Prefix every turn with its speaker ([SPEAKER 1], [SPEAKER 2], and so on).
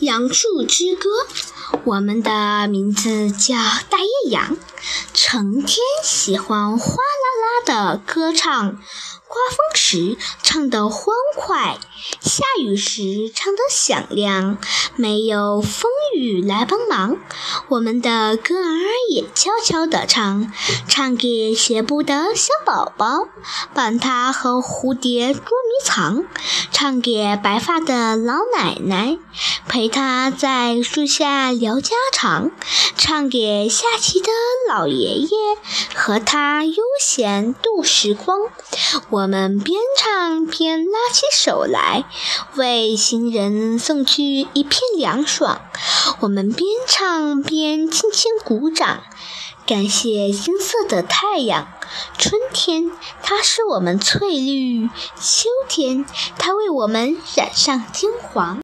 [SPEAKER 1] 杨树之歌，我们的名字叫大叶杨，成天喜欢哗啦啦的歌唱。刮风时唱得欢快，下雨时唱得响亮。没有风雨来帮忙，我们的歌儿也悄悄地唱，唱给学步的小宝宝，帮他和蝴蝶捉迷藏；唱给白发的老奶奶，陪他在树下聊家常；唱给下棋的老爷爷，和他悠闲度时光。我们边唱边拉起手来，为行人送去一片凉爽。我们边唱边轻轻鼓掌，感谢金色的太阳。春天，它使我们翠绿；秋天，它为我们染上金黄。